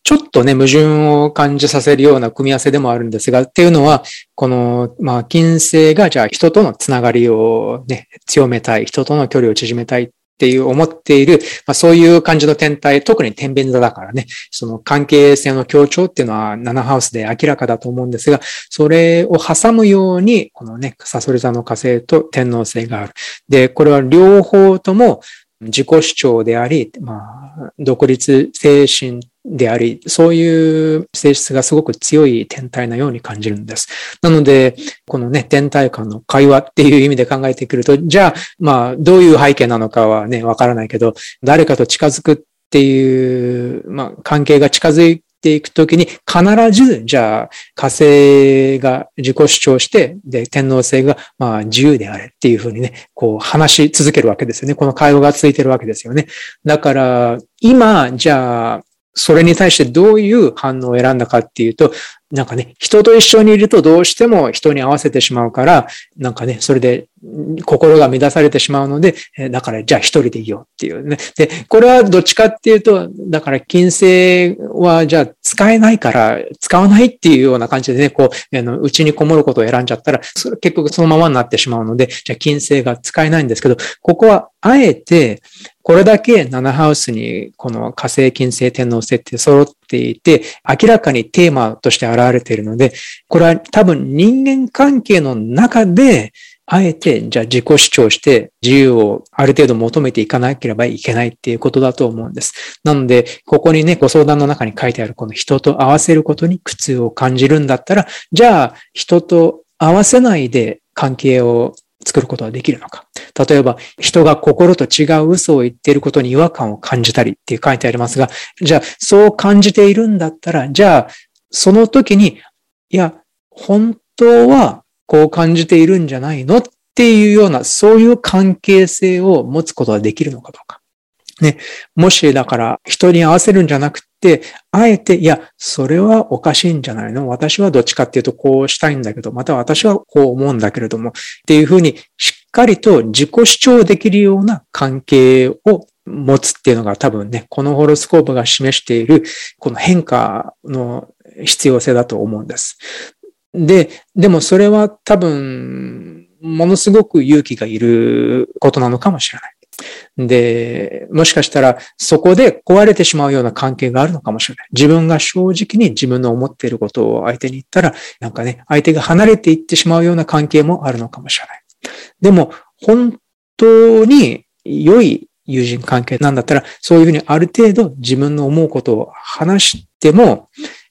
ちょっとね、矛盾を感じさせるような組み合わせでもあるんですが、っていうのは、この、まあ、金星が、じゃあ人とのつながりをね、強めたい、人との距離を縮めたいっっていう思っている、まあ、そういう感じの天体、特に天秤座だからね、その関係性の強調っていうのは7ハウスで明らかだと思うんですが、それを挟むように、このね、サソリ座の火星と天皇星がある。で、これは両方とも自己主張であり、まあ、独立精神であり、そういう性質がすごく強い天体なように感じるんです。なので、このね、天体間の会話っていう意味で考えてくると、じゃあ、まあ、どういう背景なのかはね、わからないけど、誰かと近づくっていう、まあ、関係が近づいていくときに、必ず、じゃあ、火星が自己主張して、で、天皇星が、まあ、自由であれっていうふうにね、こう、話し続けるわけですよね。この会話が続いてるわけですよね。だから、今、じゃあ、それに対してどういう反応を選んだかっていうと、なんかね、人と一緒にいるとどうしても人に合わせてしまうから、なんかね、それで心が乱されてしまうので、だからじゃあ一人でいいよっていうね。で、これはどっちかっていうと、だから金星はじゃあ使えないから使わないっていうような感じでね、こう、あの、うちにこもることを選んじゃったら、それ結局そのままになってしまうので、じゃあ金星が使えないんですけど、ここはあえて、これだけ7ハウスにこの火星、金星、天皇星って揃っていて、明らかにテーマとして現れているので、これは多分人間関係の中で、あえて、じゃあ自己主張して自由をある程度求めていかなければいけないっていうことだと思うんです。なので、ここにね、ご相談の中に書いてあるこの人と合わせることに苦痛を感じるんだったら、じゃあ人と合わせないで関係を作ることはできるのか。例えば、人が心と違う嘘を言っていることに違和感を感じたりって書いてありますが、じゃあ、そう感じているんだったら、じゃあ、その時に、いや、本当はこう感じているんじゃないのっていうような、そういう関係性を持つことができるのかどうか。ね。もし、だから、人に合わせるんじゃなくて、あえて、いや、それはおかしいんじゃないの？私はどっちかっていうと、こうしたいんだけど、また私はこう思うんだけれども、っていうふうに、しっかりと自己主張できるような関係を持つっていうのが多分ね、このホロスコープが示している、この変化の必要性だと思うんです。で、でもそれは多分、ものすごく勇気がいることなのかもしれない。で、もしかしたらそこで壊れてしまうような関係があるのかもしれない。自分が正直に自分の思っていることを相手に言ったら、なんかね、相手が離れていってしまうような関係もあるのかもしれない。でも、本当に良い友人関係なんだったら、そういうふうにある程度自分の思うことを話しても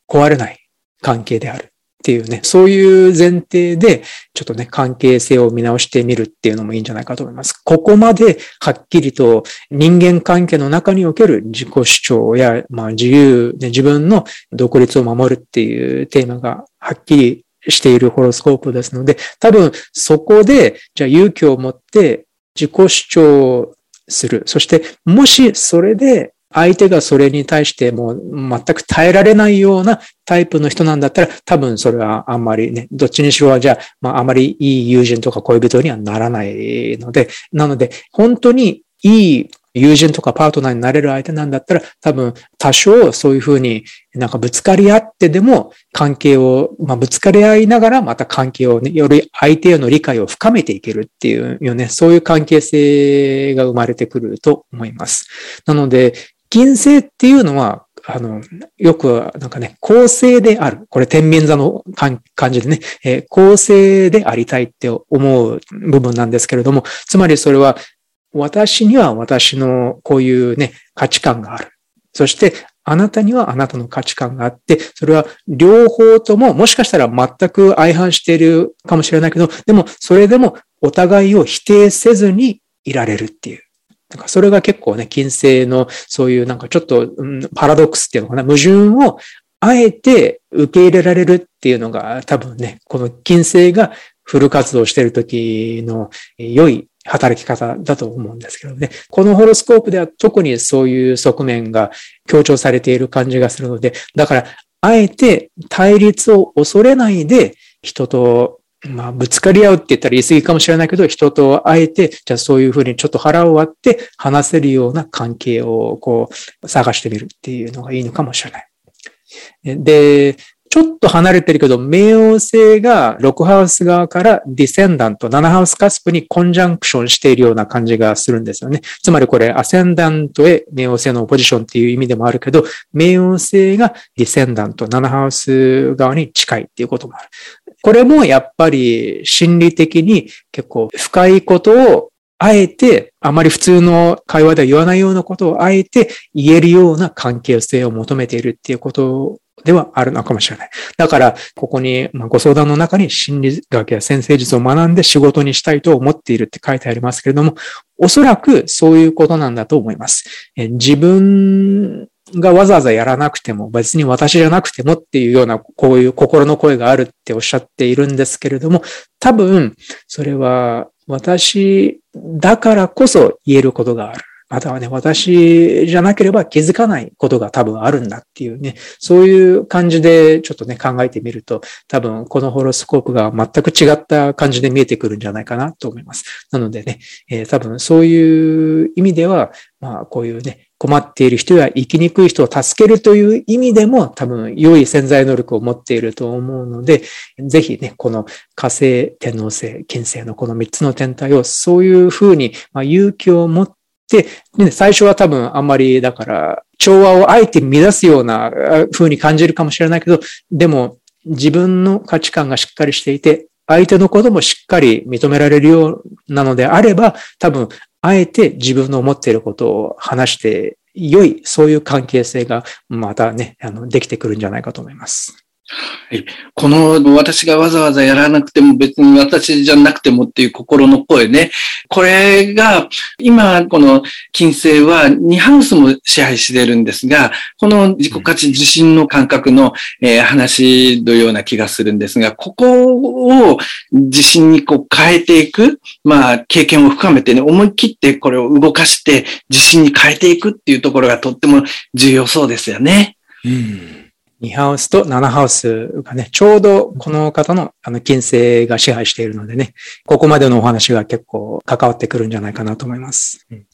壊れない関係である。っていうね、そういう前提で、ちょっとね、関係性を見直してみるっていうのもいいんじゃないかと思います。ここまではっきりと人間関係の中における自己主張や、まあ自由、ね、自分の独立を守るっていうテーマがはっきりしているホロスコープですので、多分そこで、じゃあ勇気を持って自己主張する。そして、もしそれで相手がそれに対してもう全く耐えられないようなタイプの人なんだったら、多分それはあんまりね、どっちにしろはじゃあ、まああまりいい友人とか恋人にはならないので、なので、本当にいい友人とかパートナーになれる相手なんだったら、多分多少そういうふうになんかぶつかり合ってでも関係を、まあ、ぶつかり合いながらまた関係をね、より相手への理解を深めていけるっていうよね、そういう関係性が生まれてくると思います。なので、金星っていうのは、あの、よく、なんかね、公正である。これ、天秤座の感じでね、えー、公正でありたいって思う部分なんですけれども、つまりそれは、私には私のこういうね、価値観がある。そして、あなたにはあなたの価値観があって、それは両方とも、もしかしたら全く相反しているかもしれないけど、でも、それでもお互いを否定せずにいられるっていう。なんかそれが結構ね、金星のそういうなんかちょっと、うん、パラドックスっていうのかな、矛盾をあえて受け入れられるっていうのが多分ね、この金星がフル活動してる時の良い働き方だと思うんですけどね。このホロスコープでは特にそういう側面が強調されている感じがするので、だから、あえて対立を恐れないで人とまあ、ぶつかり合うって言ったら言い過ぎかもしれないけど、人と会えて、じゃあそういうふうにちょっと腹を割って話せるような関係をこう探してみるっていうのがいいのかもしれない。で、ちょっと離れてるけど、冥王星が6ハウス側からディセンダント、7ハウスカスプにコンジャンクションしているような感じがするんですよね。つまりこれ、アセンダントへ冥王星のポジションっていう意味でもあるけど、冥王星がディセンダント、7ハウス側に近いっていうこともある。これもやっぱり心理的に結構深いことをあえて、あまり普通の会話では言わないようなことをあえて言えるような関係性を求めているっていうことではあるのかもしれない。だから、ここに、まあ、ご相談の中に心理学や先生術を学んで仕事にしたいと思っているって書いてありますけれども、おそらくそういうことなんだと思います。え自分がわざわざやらなくても、別に私じゃなくてもっていうような、こういう心の声があるっておっしゃっているんですけれども、多分、それは私だからこそ言えることがある。またはね、私じゃなければ気づかないことが多分あるんだっていうね、そういう感じでちょっとね、考えてみると、多分このホロスコープが全く違った感じで見えてくるんじゃないかなと思います。なのでね、えー、多分そういう意味では、まあこういうね、困っている人や生きにくい人を助けるという意味でも多分良い潜在能力を持っていると思うので、ぜひね、この火星、天王星、金星のこの3つの天体をそういうふうに、まあ、勇気を持って、でね、最初は多分あんまりだから調和をあえて乱すような風に感じるかもしれないけど、でも自分の価値観がしっかりしていて、相手のこともしっかり認められるようなのであれば、多分あえて自分の思っていることを話して良い、そういう関係性がまたね、あの、できてくるんじゃないかと思います。はい。この私がわざわざやらなくても別に私じゃなくてもっていう心の声ね。これが今この金星は2ハウスも支配してるんですが、この自己価値自信の感覚の、えー、話のような気がするんですが、ここを自信にこう変えていく、まあ経験を深めてね、思い切ってこれを動かして自信に変えていくっていうところがとっても重要そうですよね。うん2ハウスと7ハウスがね、ちょうどこの方のあの金星が支配しているのでね、ここまでのお話が結構関わってくるんじゃないかなと思います。うん、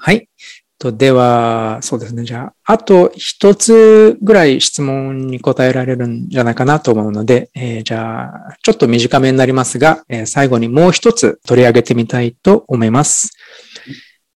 はい。とでは、そうですね。じゃあ、あと一つぐらい質問に答えられるんじゃないかなと思うので、えー、じゃあ、ちょっと短めになりますが、えー、最後にもう一つ取り上げてみたいと思います。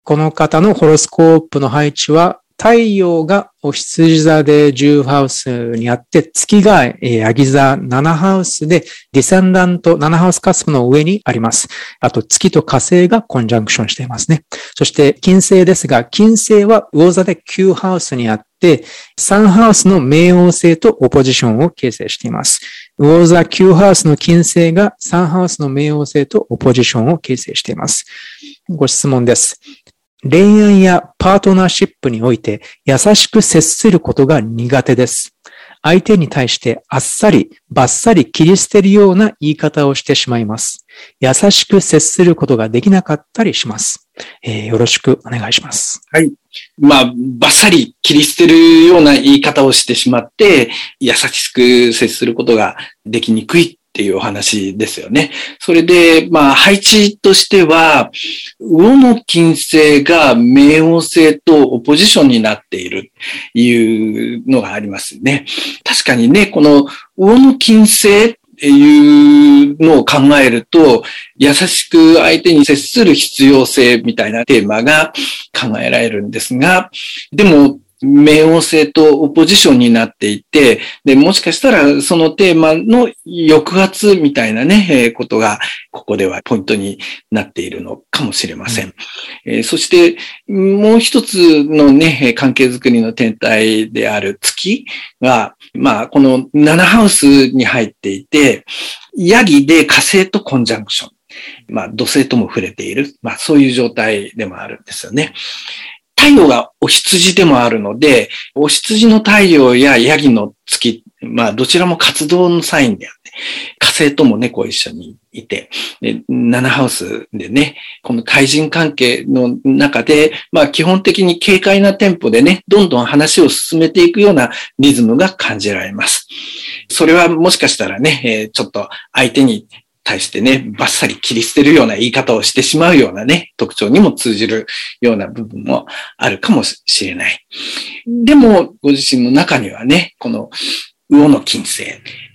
この方のホロスコープの配置は、太陽がお羊座で10ハウスにあって、月がヤギ座7ハウスで、ディセンダント7ハウスカスプの上にあります。あと、月と火星がコンジャンクションしていますね。そして、金星ですが、金星は魚座で9ハウスにあって、3ハウスの冥王星とオポジションを形成しています。魚座9ハウスの金星が3ハウスの冥王星とオポジションを形成しています。ご質問です。恋愛やパートナーシップにおいて優しく接することが苦手です。相手に対してあっさり、ばっさり切り捨てるような言い方をしてしまいます。優しく接することができなかったりします。えー、よろしくお願いします。はい。まあ、ばっさり切り捨てるような言い方をしてしまって、優しく接することができにくいっていうお話ですよね。それで、まあ、配置としては、魚の金星が冥王星とオポジションになっているいうのがありますね。確かにね、この魚の金星っていうのを考えると、優しく相手に接する必要性みたいなテーマが考えられるんですが、でも、冥王星とオポジションになっていて、で、もしかしたらそのテーマの抑圧みたいなね、えー、ことが、ここではポイントになっているのかもしれません。うん、えー、そして、もう一つのね、関係づくりの天体である月が、まあ、この7ハウスに入っていて、ヤギで火星とコンジャンクション。まあ、土星とも触れている。まあ、そういう状態でもあるんですよね。太陽がお羊でもあるので、お羊の太陽やヤギの月、まあ、どちらも活動のサインであって、火星ともね、一緒にいて、で、7ハウスでね、この対人関係の中で、まあ、基本的に軽快なテンポでね、どんどん話を進めていくようなリズムが感じられます。それはもしかしたらね、ちょっと相手に対してね、バッサリ切り捨てるような言い方をしてしまうようなね、特徴にも通じるような部分もあるかもしれない。でも、ご自身の中にはね、この魚の金星、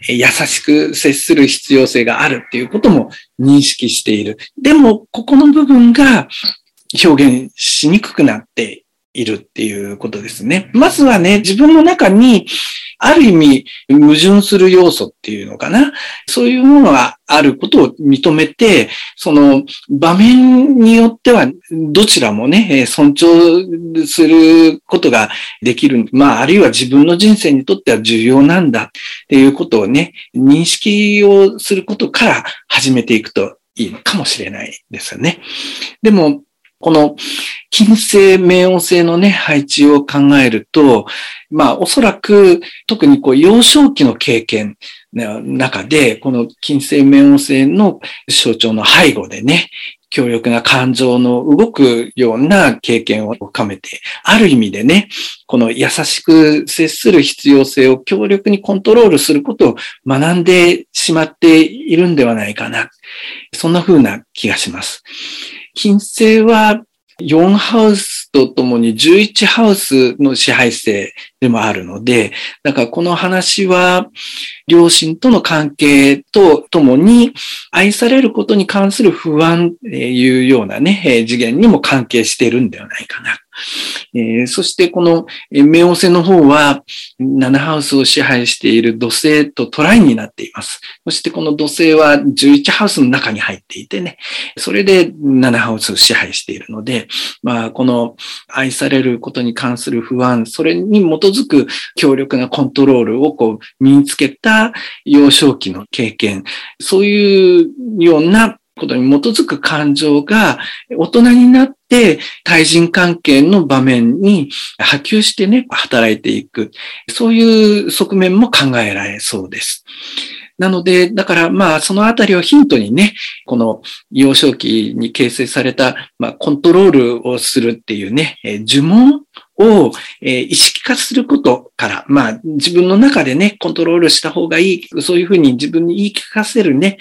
優しく接する必要性があるっていうことも認識している。でも、ここの部分が表現しにくくなっているっていうことですね。まずはね、自分の中にある意味矛盾する要素っていうのかな。そういうものがあることを認めて、その場面によってはどちらもね、尊重することができる。まあ、あるいは自分の人生にとっては重要なんだっていうことをね、認識をすることから始めていくといいのかもしれないですよね。でも、この金星、冥王星のね、配置を考えると、まあ、おそらく、特にこう、幼少期の経験の中で、この金星、冥王星の象徴の背後でね、強力な感情の動くような経験を深めて、ある意味でね、この優しく接する必要性を強力にコントロールすることを学んでしまっているんではないかな。そんな風な気がします。金星は4ハウスとともに11ハウスの支配性でもあるので、だからこの話は両親との関係とともに愛されることに関する不安というようなね、次元にも関係しているんではないかな。えー、そしてこの冥王星の方は7ハウスを支配している土星とトライになっています。そしてこの土星は11ハウスの中に入っていてね、それで7ハウスを支配しているので、まあこの愛されることに関する不安、それに基づく強力なコントロールをこう身につけた幼少期の経験、そういうようなことに基づく感情が大人になって対人関係の場面に波及してね、働いていく。そういう側面も考えられそうです。なので、だからまあそのあたりをヒントにね、この幼少期に形成された、まあ、コントロールをするっていうね、呪文を、え意識化することから、まあ自分の中でね、コントロールした方がいい、そういうふうに自分に言い聞かせるね、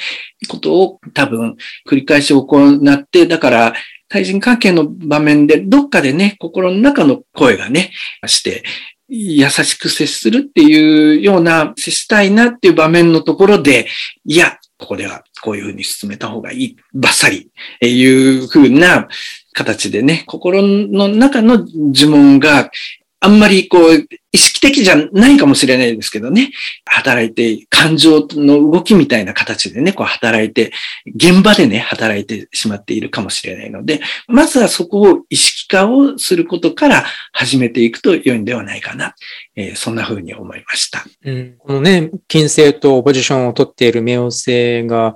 ことを多分繰り返し行って、だから対人関係の場面でどっかでね、心の中の声がね、して、優しく接するっていうような、接したいなっていう場面のところで、いや、ここではこういうふうに進めた方がいい、バッサリ、いうふうな形でね、心の中の呪文があんまりこう、意識的じゃないかもしれないですけどね、働いて、感情の動きみたいな形でね、こう働いて、現場でね、働いてしまっているかもしれないので、まずはそこを意識化をすることから始めていくと良いんではないかな。えー、そんな風に思いました。うん、このね、金星とポジションを取っている冥王星が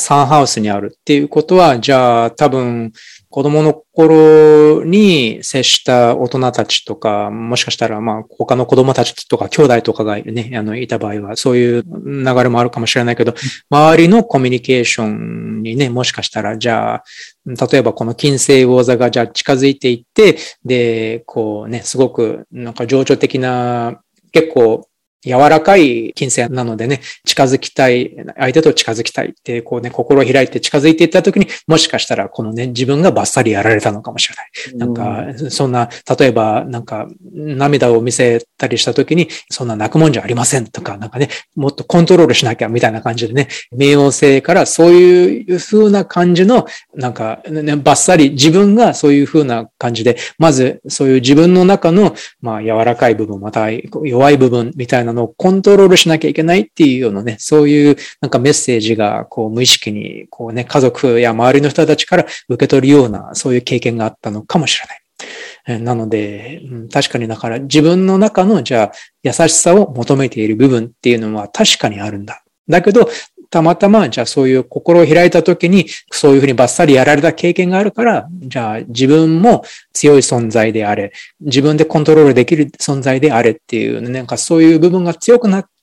サンハウスにあるっていうことは、じゃあ多分、子供の頃に接した大人たちとか、もしかしたら、まあ、他の子供たちとか、兄弟とかがね、あの、いた場合は、そういう流れもあるかもしれないけど、周りのコミュニケーションにね、もしかしたら、じゃあ、例えばこの金星魚座がじゃあ近づいていって、で、こうね、すごく、なんか情緒的な、結構柔らかい金星なのでね、近づきたい、相手と近づきたいって、こうね、心を開いて近づいていった時に、もしかしたらこのね、自分がバッサリやられたのかもしれない。なんか、そんな、例えば、なんか、涙を見せたりした時に、そんな泣くもんじゃありませんとか、なんかね、もっとコントロールしなきゃみたいな感じでね、冥王星からそういう風な感じの、なんか、ね、バッサリ自分がそういう風な感じで、まずそういう自分の中の、まあ、柔らかい部分、また弱い部分みたいななのをコントロールしなきゃいけないっていうようなね、そういうなんかメッセージがこう無意識にこうね、家族や周りの人たちから受け取るようなそういう経験があったのかもしれない。なので、確かにだから自分の中のじゃあ優しさを求めている部分っていうのは確かにあるんだ。だけど、たまたま、じゃあそういう心を開いた時に、そういうふうにバッサリやられた経験があるから、じゃあ自分も強い存在であれ、自分でコントロールできる存在であれっていう、なんかそういう部分が強くなって、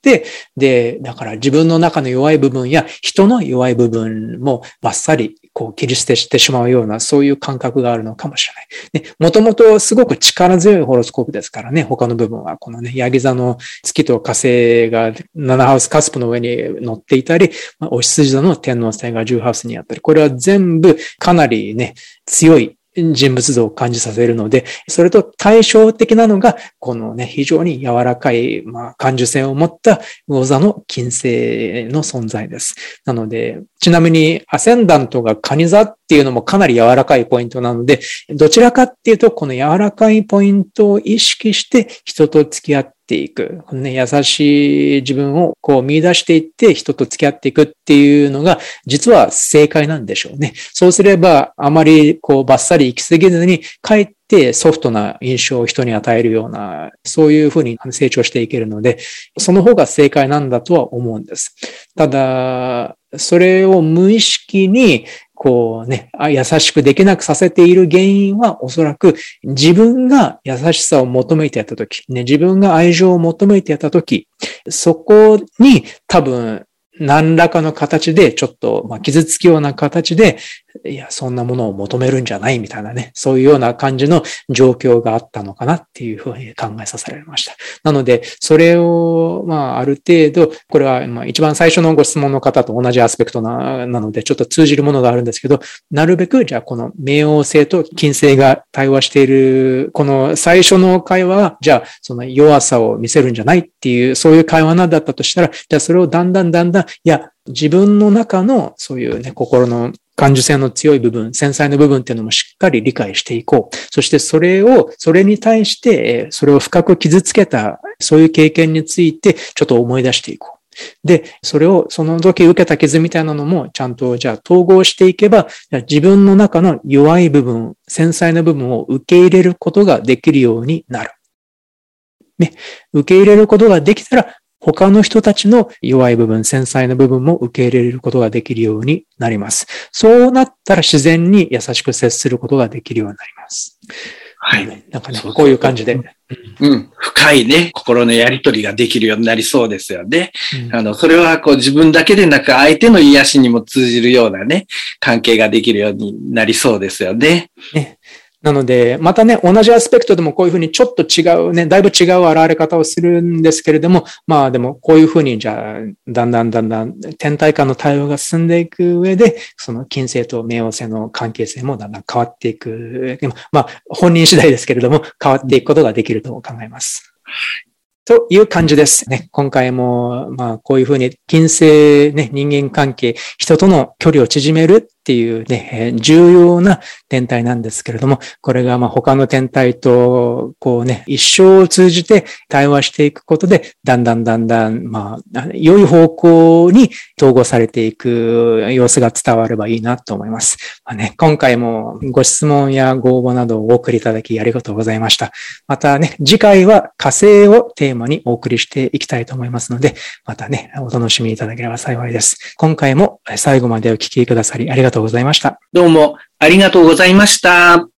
で、だから自分の中の弱い部分や人の弱い部分もバッサリこう切り捨てしてしまうような、そういう感覚があるのかもしれない。ね、もともとすごく力強いホロスコープですからね、他の部分は、このね、ヤギ座の月と火星が7ハウスカスプの上に乗っていたり、お羊座の天皇星が10ハウスにあったり、これは全部かなりね、強い人物像を感じさせるので、それと対照的なのが、このね、非常に柔らかい、まあ、感受性を持った魚座の金星の存在です。なので、ちなみに、アセンダントがカニ座っていうのもかなり柔らかいポイントなので、どちらかっていうと、この柔らかいポイントを意識して人と付き合っていく。ね、優しい自分をこう見出していって人と付き合っていくっていうのが、実は正解なんでしょうね。そうすれば、あまりこうバッサリ行き過ぎずに、かえってソフトな印象を人に与えるような、そういうふうに成長していけるので、その方が正解なんだとは思うんです。ただ、それを無意識にこうね、優しくできなくさせている原因はおそらく自分が優しさを求めてやったとき、ね、自分が愛情を求めてやったとき、そこに多分何らかの形でちょっと、ま、傷つくような形でいや、そんなものを求めるんじゃないみたいなね、そういうような感じの状況があったのかなっていうふうに考えさせられました。なので、それを、まあ、ある程度、これは、まあ、一番最初のご質問の方と同じアスペクトな、なので、ちょっと通じるものがあるんですけど、なるべく、じゃあ、この冥王星と金星が対話している、この最初の会話は、じゃあ、その弱さを見せるんじゃないっていう、そういう会話なんだったとしたら、じゃあ、それをだんだんだんだん、いや、自分の中のそういうね、心の感受性の強い部分、繊細な部分っていうのもしっかり理解していこう。そしてそれを、それに対して、それを深く傷つけた、そういう経験について、ちょっと思い出していこう。で、それを、その時受けた傷みたいなのも、ちゃんと、じゃあ統合していけば、自分の中の弱い部分、繊細な部分を受け入れることができるようになる。ね、受け入れることができたら、他の人たちの弱い部分、繊細な部分も受け入れることができるようになります。そうなったら自然に優しく接することができるようになります。はい。なんかね、こういう感じで。うん。深いね、心のやりとりができるようになりそうですよね。うん、あの、それはこう自分だけでなく相手の癒しにも通じるようなね、関係ができるようになりそうですよね。ねなので、またね、同じアスペクトでもこういうふうにちょっと違うね、だいぶ違う現れ方をするんですけれども、まあでもこういうふうにじゃあ、だんだんだんだん天体間の対応が進んでいく上で、その金星と冥王星の関係性もだんだん変わっていく。まあ本人次第ですけれども、変わっていくことができると考えます。という感じですね。今回も、まあ、こういうふうに、金星、ね、人間関係、人との距離を縮めるっていうね、重要な天体なんですけれども、これがまあ他の天体と、こうね、一生を通じて対話していくことで、だんだんだんだん、まあ、良い方向に統合されていく様子が伝わればいいなと思います。まあね、今回もご質問やご応募などをお送りいただきありがとうございました。またね、次回は火星をテーマにお送りしていきたいと思いますので、またね、お楽しみいただければ幸いです。今回も最後までお聞きくださりありがとうございました。どうもありがとうございました。